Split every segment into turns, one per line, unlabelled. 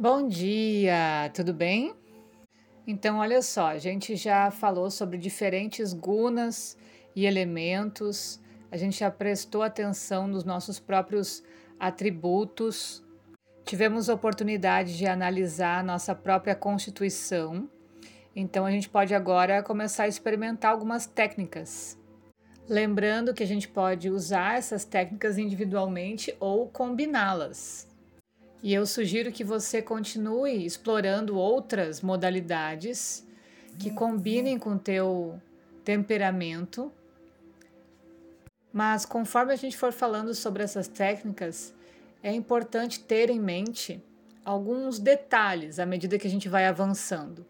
Bom dia, tudo bem? Então, olha só, a gente já falou sobre diferentes gunas e elementos, a gente já prestou atenção nos nossos próprios atributos, tivemos oportunidade de analisar a nossa própria constituição, então a gente pode agora começar a experimentar algumas técnicas. Lembrando que a gente pode usar essas técnicas individualmente ou combiná-las. E eu sugiro que você continue explorando outras modalidades que combinem com o teu temperamento. Mas conforme a gente for falando sobre essas técnicas, é importante ter em mente alguns detalhes à medida que a gente vai avançando.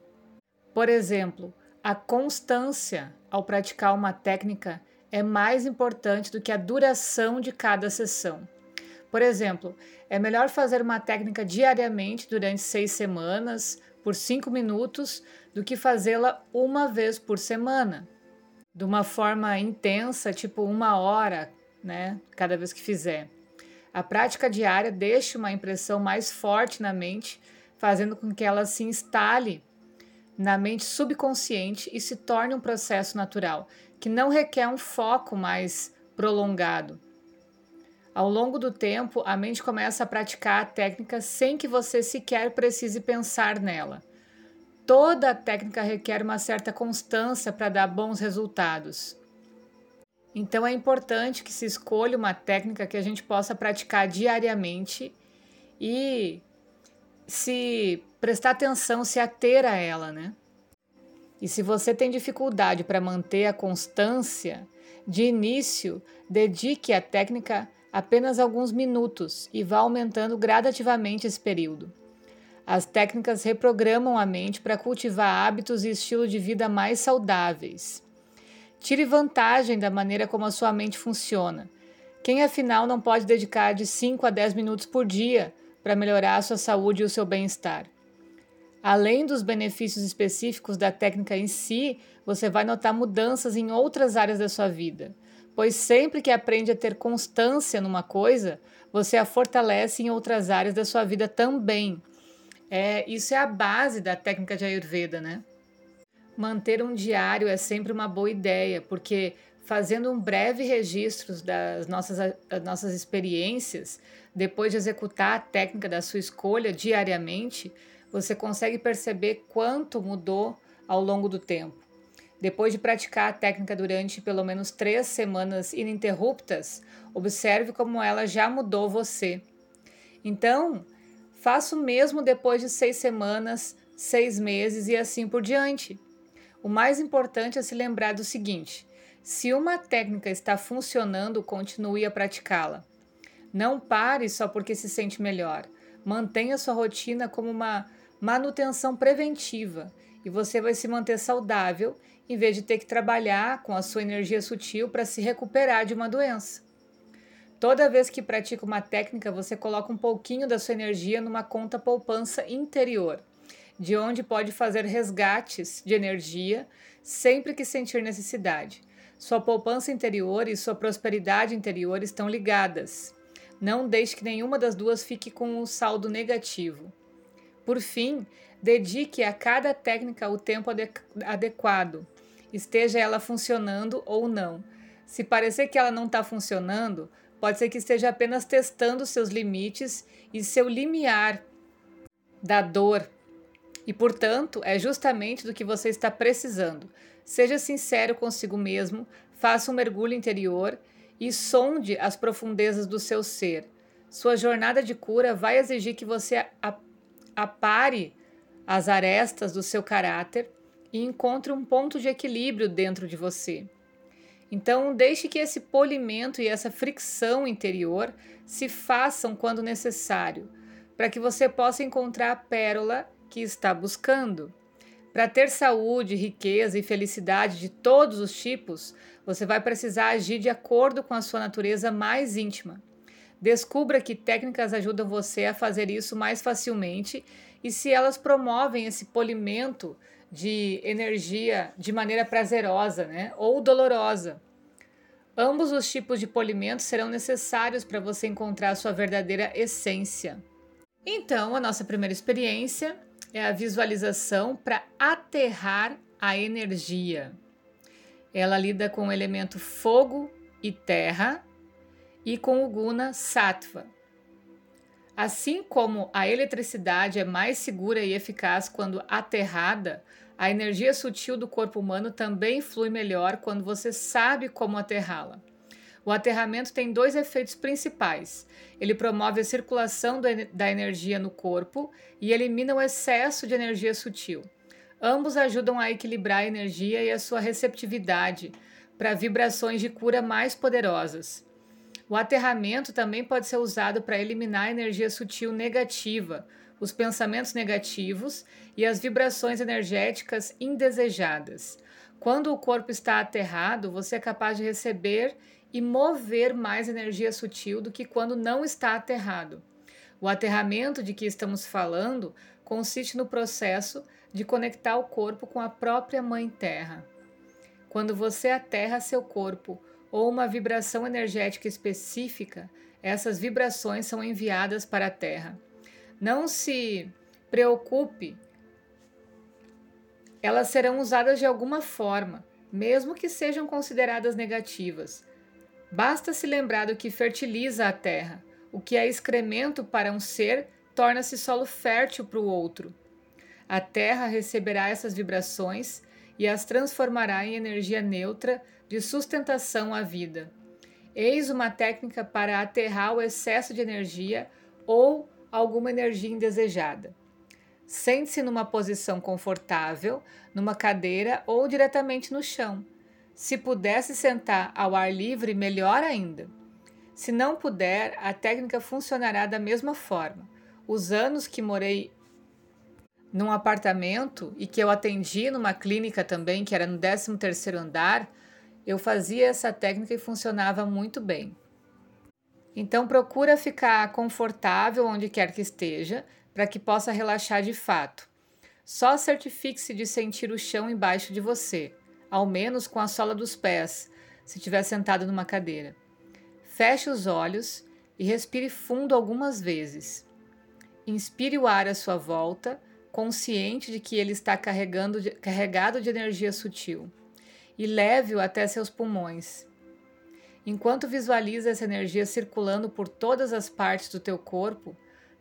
Por exemplo, a constância ao praticar uma técnica é mais importante do que a duração de cada sessão. Por exemplo, é melhor fazer uma técnica diariamente durante seis semanas, por cinco minutos, do que fazê-la uma vez por semana, de uma forma intensa, tipo uma hora, né, cada vez que fizer. A prática diária deixa uma impressão mais forte na mente, fazendo com que ela se instale na mente subconsciente e se torne um processo natural, que não requer um foco mais prolongado. Ao longo do tempo, a mente começa a praticar a técnica sem que você sequer precise pensar nela. Toda técnica requer uma certa constância para dar bons resultados. Então é importante que se escolha uma técnica que a gente possa praticar diariamente e se prestar atenção, se ater a ela, né? E se você tem dificuldade para manter a constância, de início, dedique a técnica apenas alguns minutos e vá aumentando gradativamente esse período. As técnicas reprogramam a mente para cultivar hábitos e estilo de vida mais saudáveis. Tire vantagem da maneira como a sua mente funciona. Quem afinal não pode dedicar de 5 a 10 minutos por dia para melhorar a sua saúde e o seu bem-estar? Além dos benefícios específicos da técnica em si, você vai notar mudanças em outras áreas da sua vida pois sempre que aprende a ter constância numa coisa, você a fortalece em outras áreas da sua vida também. É, isso é a base da técnica de Ayurveda, né? Manter um diário é sempre uma boa ideia, porque fazendo um breve registro das nossas, das nossas experiências, depois de executar a técnica da sua escolha diariamente, você consegue perceber quanto mudou ao longo do tempo. Depois de praticar a técnica durante pelo menos três semanas ininterruptas, observe como ela já mudou você. Então, faça o mesmo depois de seis semanas, seis meses e assim por diante. O mais importante é se lembrar do seguinte: se uma técnica está funcionando, continue a praticá-la. Não pare só porque se sente melhor. Mantenha sua rotina como uma manutenção preventiva e você vai se manter saudável em vez de ter que trabalhar com a sua energia sutil para se recuperar de uma doença. Toda vez que pratica uma técnica, você coloca um pouquinho da sua energia numa conta poupança interior, de onde pode fazer resgates de energia sempre que sentir necessidade. Sua poupança interior e sua prosperidade interior estão ligadas. Não deixe que nenhuma das duas fique com um saldo negativo. Por fim, dedique a cada técnica o tempo adequado esteja ela funcionando ou não. Se parecer que ela não está funcionando, pode ser que esteja apenas testando seus limites e seu limiar da dor. E, portanto, é justamente do que você está precisando. Seja sincero consigo mesmo, faça um mergulho interior e sonde as profundezas do seu ser. Sua jornada de cura vai exigir que você apare as arestas do seu caráter e encontre um ponto de equilíbrio dentro de você. Então, deixe que esse polimento e essa fricção interior se façam quando necessário, para que você possa encontrar a pérola que está buscando. Para ter saúde, riqueza e felicidade de todos os tipos, você vai precisar agir de acordo com a sua natureza mais íntima. Descubra que técnicas ajudam você a fazer isso mais facilmente e se elas promovem esse polimento de energia de maneira prazerosa né? ou dolorosa. Ambos os tipos de polimento serão necessários para você encontrar sua verdadeira essência. Então, a nossa primeira experiência é a visualização para aterrar a energia. Ela lida com o elemento fogo e terra e com o guna sattva. Assim como a eletricidade é mais segura e eficaz quando aterrada, a energia sutil do corpo humano também flui melhor quando você sabe como aterrá-la. O aterramento tem dois efeitos principais. Ele promove a circulação da energia no corpo e elimina o excesso de energia sutil. Ambos ajudam a equilibrar a energia e a sua receptividade para vibrações de cura mais poderosas. O aterramento também pode ser usado para eliminar a energia sutil negativa, os pensamentos negativos e as vibrações energéticas indesejadas. Quando o corpo está aterrado, você é capaz de receber e mover mais energia sutil do que quando não está aterrado. O aterramento de que estamos falando consiste no processo de conectar o corpo com a própria Mãe Terra. Quando você aterra seu corpo ou uma vibração energética específica, essas vibrações são enviadas para a Terra. Não se preocupe, elas serão usadas de alguma forma, mesmo que sejam consideradas negativas. Basta se lembrar do que fertiliza a terra. O que é excremento para um ser torna-se solo fértil para o outro. A terra receberá essas vibrações e as transformará em energia neutra de sustentação à vida. Eis uma técnica para aterrar o excesso de energia ou alguma energia indesejada. Sente-se numa posição confortável, numa cadeira ou diretamente no chão. Se pudesse sentar ao ar livre, melhor ainda. Se não puder, a técnica funcionará da mesma forma. Os anos que morei num apartamento e que eu atendi numa clínica também, que era no 13º andar, eu fazia essa técnica e funcionava muito bem. Então procura ficar confortável onde quer que esteja, para que possa relaxar de fato. Só certifique-se de sentir o chão embaixo de você, ao menos com a sola dos pés, se estiver sentado numa cadeira. Feche os olhos e respire fundo algumas vezes. Inspire o ar à sua volta, consciente de que ele está carregando carregado de energia sutil, e leve-o até seus pulmões. Enquanto visualiza essa energia circulando por todas as partes do teu corpo,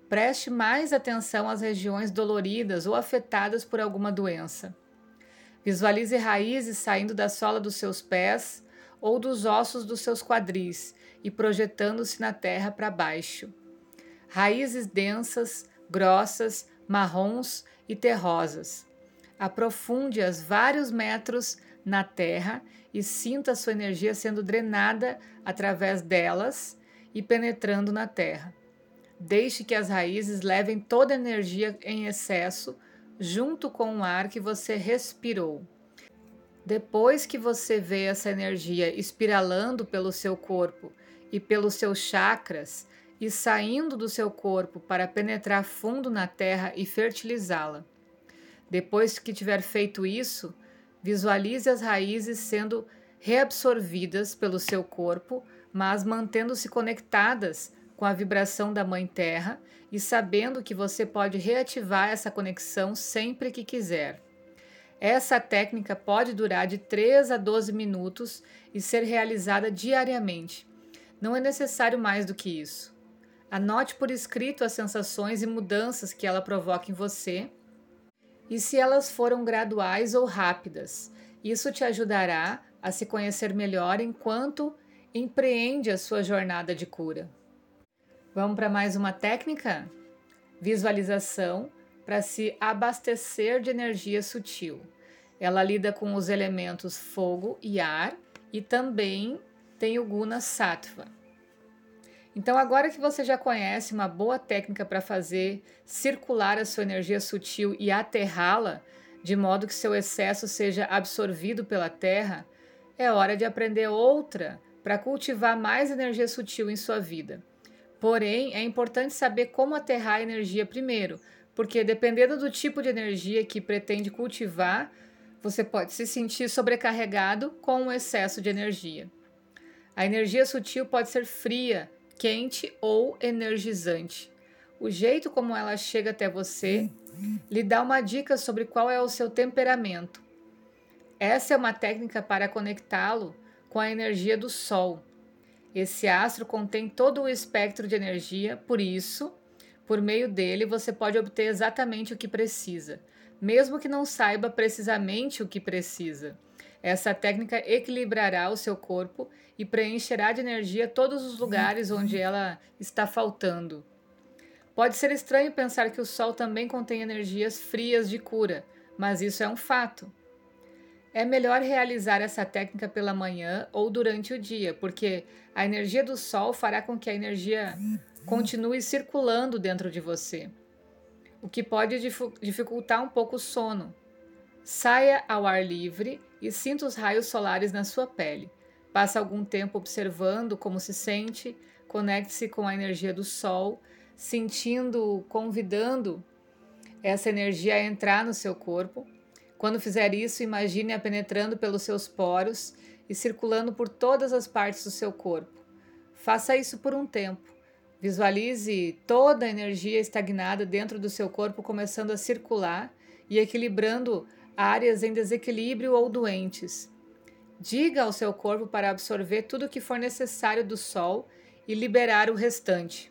preste mais atenção às regiões doloridas ou afetadas por alguma doença. Visualize raízes saindo da sola dos seus pés ou dos ossos dos seus quadris e projetando-se na terra para baixo. Raízes densas, grossas, marrons e terrosas. Aprofunde-as vários metros na terra e sinta sua energia sendo drenada através delas e penetrando na terra. Deixe que as raízes levem toda a energia em excesso junto com o ar que você respirou. Depois que você vê essa energia espiralando pelo seu corpo e pelos seus chakras e saindo do seu corpo para penetrar fundo na terra e fertilizá-la. Depois que tiver feito isso, Visualize as raízes sendo reabsorvidas pelo seu corpo, mas mantendo-se conectadas com a vibração da Mãe Terra e sabendo que você pode reativar essa conexão sempre que quiser. Essa técnica pode durar de 3 a 12 minutos e ser realizada diariamente. Não é necessário mais do que isso. Anote por escrito as sensações e mudanças que ela provoca em você e se elas foram graduais ou rápidas. Isso te ajudará a se conhecer melhor enquanto empreende a sua jornada de cura. Vamos para mais uma técnica? Visualização para se abastecer de energia sutil. Ela lida com os elementos fogo e ar e também tem o guna sattva. Então, agora que você já conhece uma boa técnica para fazer circular a sua energia sutil e aterrá-la, de modo que seu excesso seja absorvido pela terra, é hora de aprender outra para cultivar mais energia sutil em sua vida. Porém, é importante saber como aterrar a energia primeiro, porque dependendo do tipo de energia que pretende cultivar, você pode se sentir sobrecarregado com um excesso de energia. A energia sutil pode ser fria, quente ou energizante. O jeito como ela chega até você lhe dá uma dica sobre qual é o seu temperamento. Essa é uma técnica para conectá-lo com a energia do Sol. Esse astro contém todo o espectro de energia, por isso, por meio dele, você pode obter exatamente o que precisa, mesmo que não saiba precisamente o que precisa. Essa técnica equilibrará o seu corpo e preencherá de energia todos os lugares onde ela está faltando. Pode ser estranho pensar que o Sol também contém energias frias de cura, mas isso é um fato. É melhor realizar essa técnica pela manhã ou durante o dia, porque a energia do Sol fará com que a energia continue circulando dentro de você, o que pode dificultar um pouco o sono. Saia ao ar livre e sinta os raios solares na sua pele. Passe algum tempo observando como se sente, conecte-se com a energia do Sol sentindo, convidando essa energia a entrar no seu corpo. Quando fizer isso, imagine-a penetrando pelos seus poros e circulando por todas as partes do seu corpo. Faça isso por um tempo. Visualize toda a energia estagnada dentro do seu corpo começando a circular e equilibrando áreas em desequilíbrio ou doentes. Diga ao seu corpo para absorver tudo o que for necessário do sol e liberar o restante.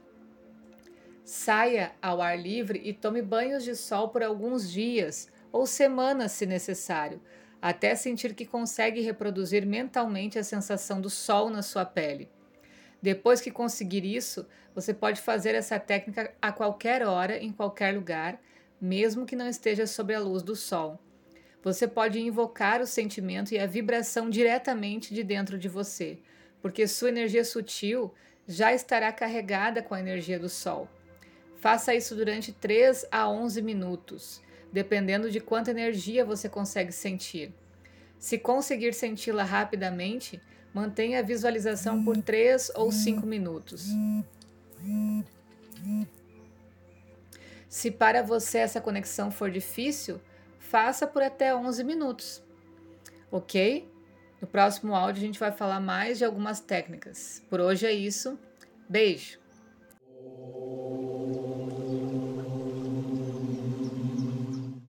Saia ao ar livre e tome banhos de sol por alguns dias ou semanas, se necessário, até sentir que consegue reproduzir mentalmente a sensação do sol na sua pele. Depois que conseguir isso, você pode fazer essa técnica a qualquer hora, em qualquer lugar, mesmo que não esteja sob a luz do sol. Você pode invocar o sentimento e a vibração diretamente de dentro de você, porque sua energia sutil já estará carregada com a energia do sol. Faça isso durante 3 a 11 minutos, dependendo de quanta energia você consegue sentir. Se conseguir senti-la rapidamente, mantenha a visualização por 3 ou 5 minutos. Se para você essa conexão for difícil, faça por até 11 minutos. Ok? No próximo áudio a gente vai falar mais de algumas técnicas. Por hoje é isso. Beijo!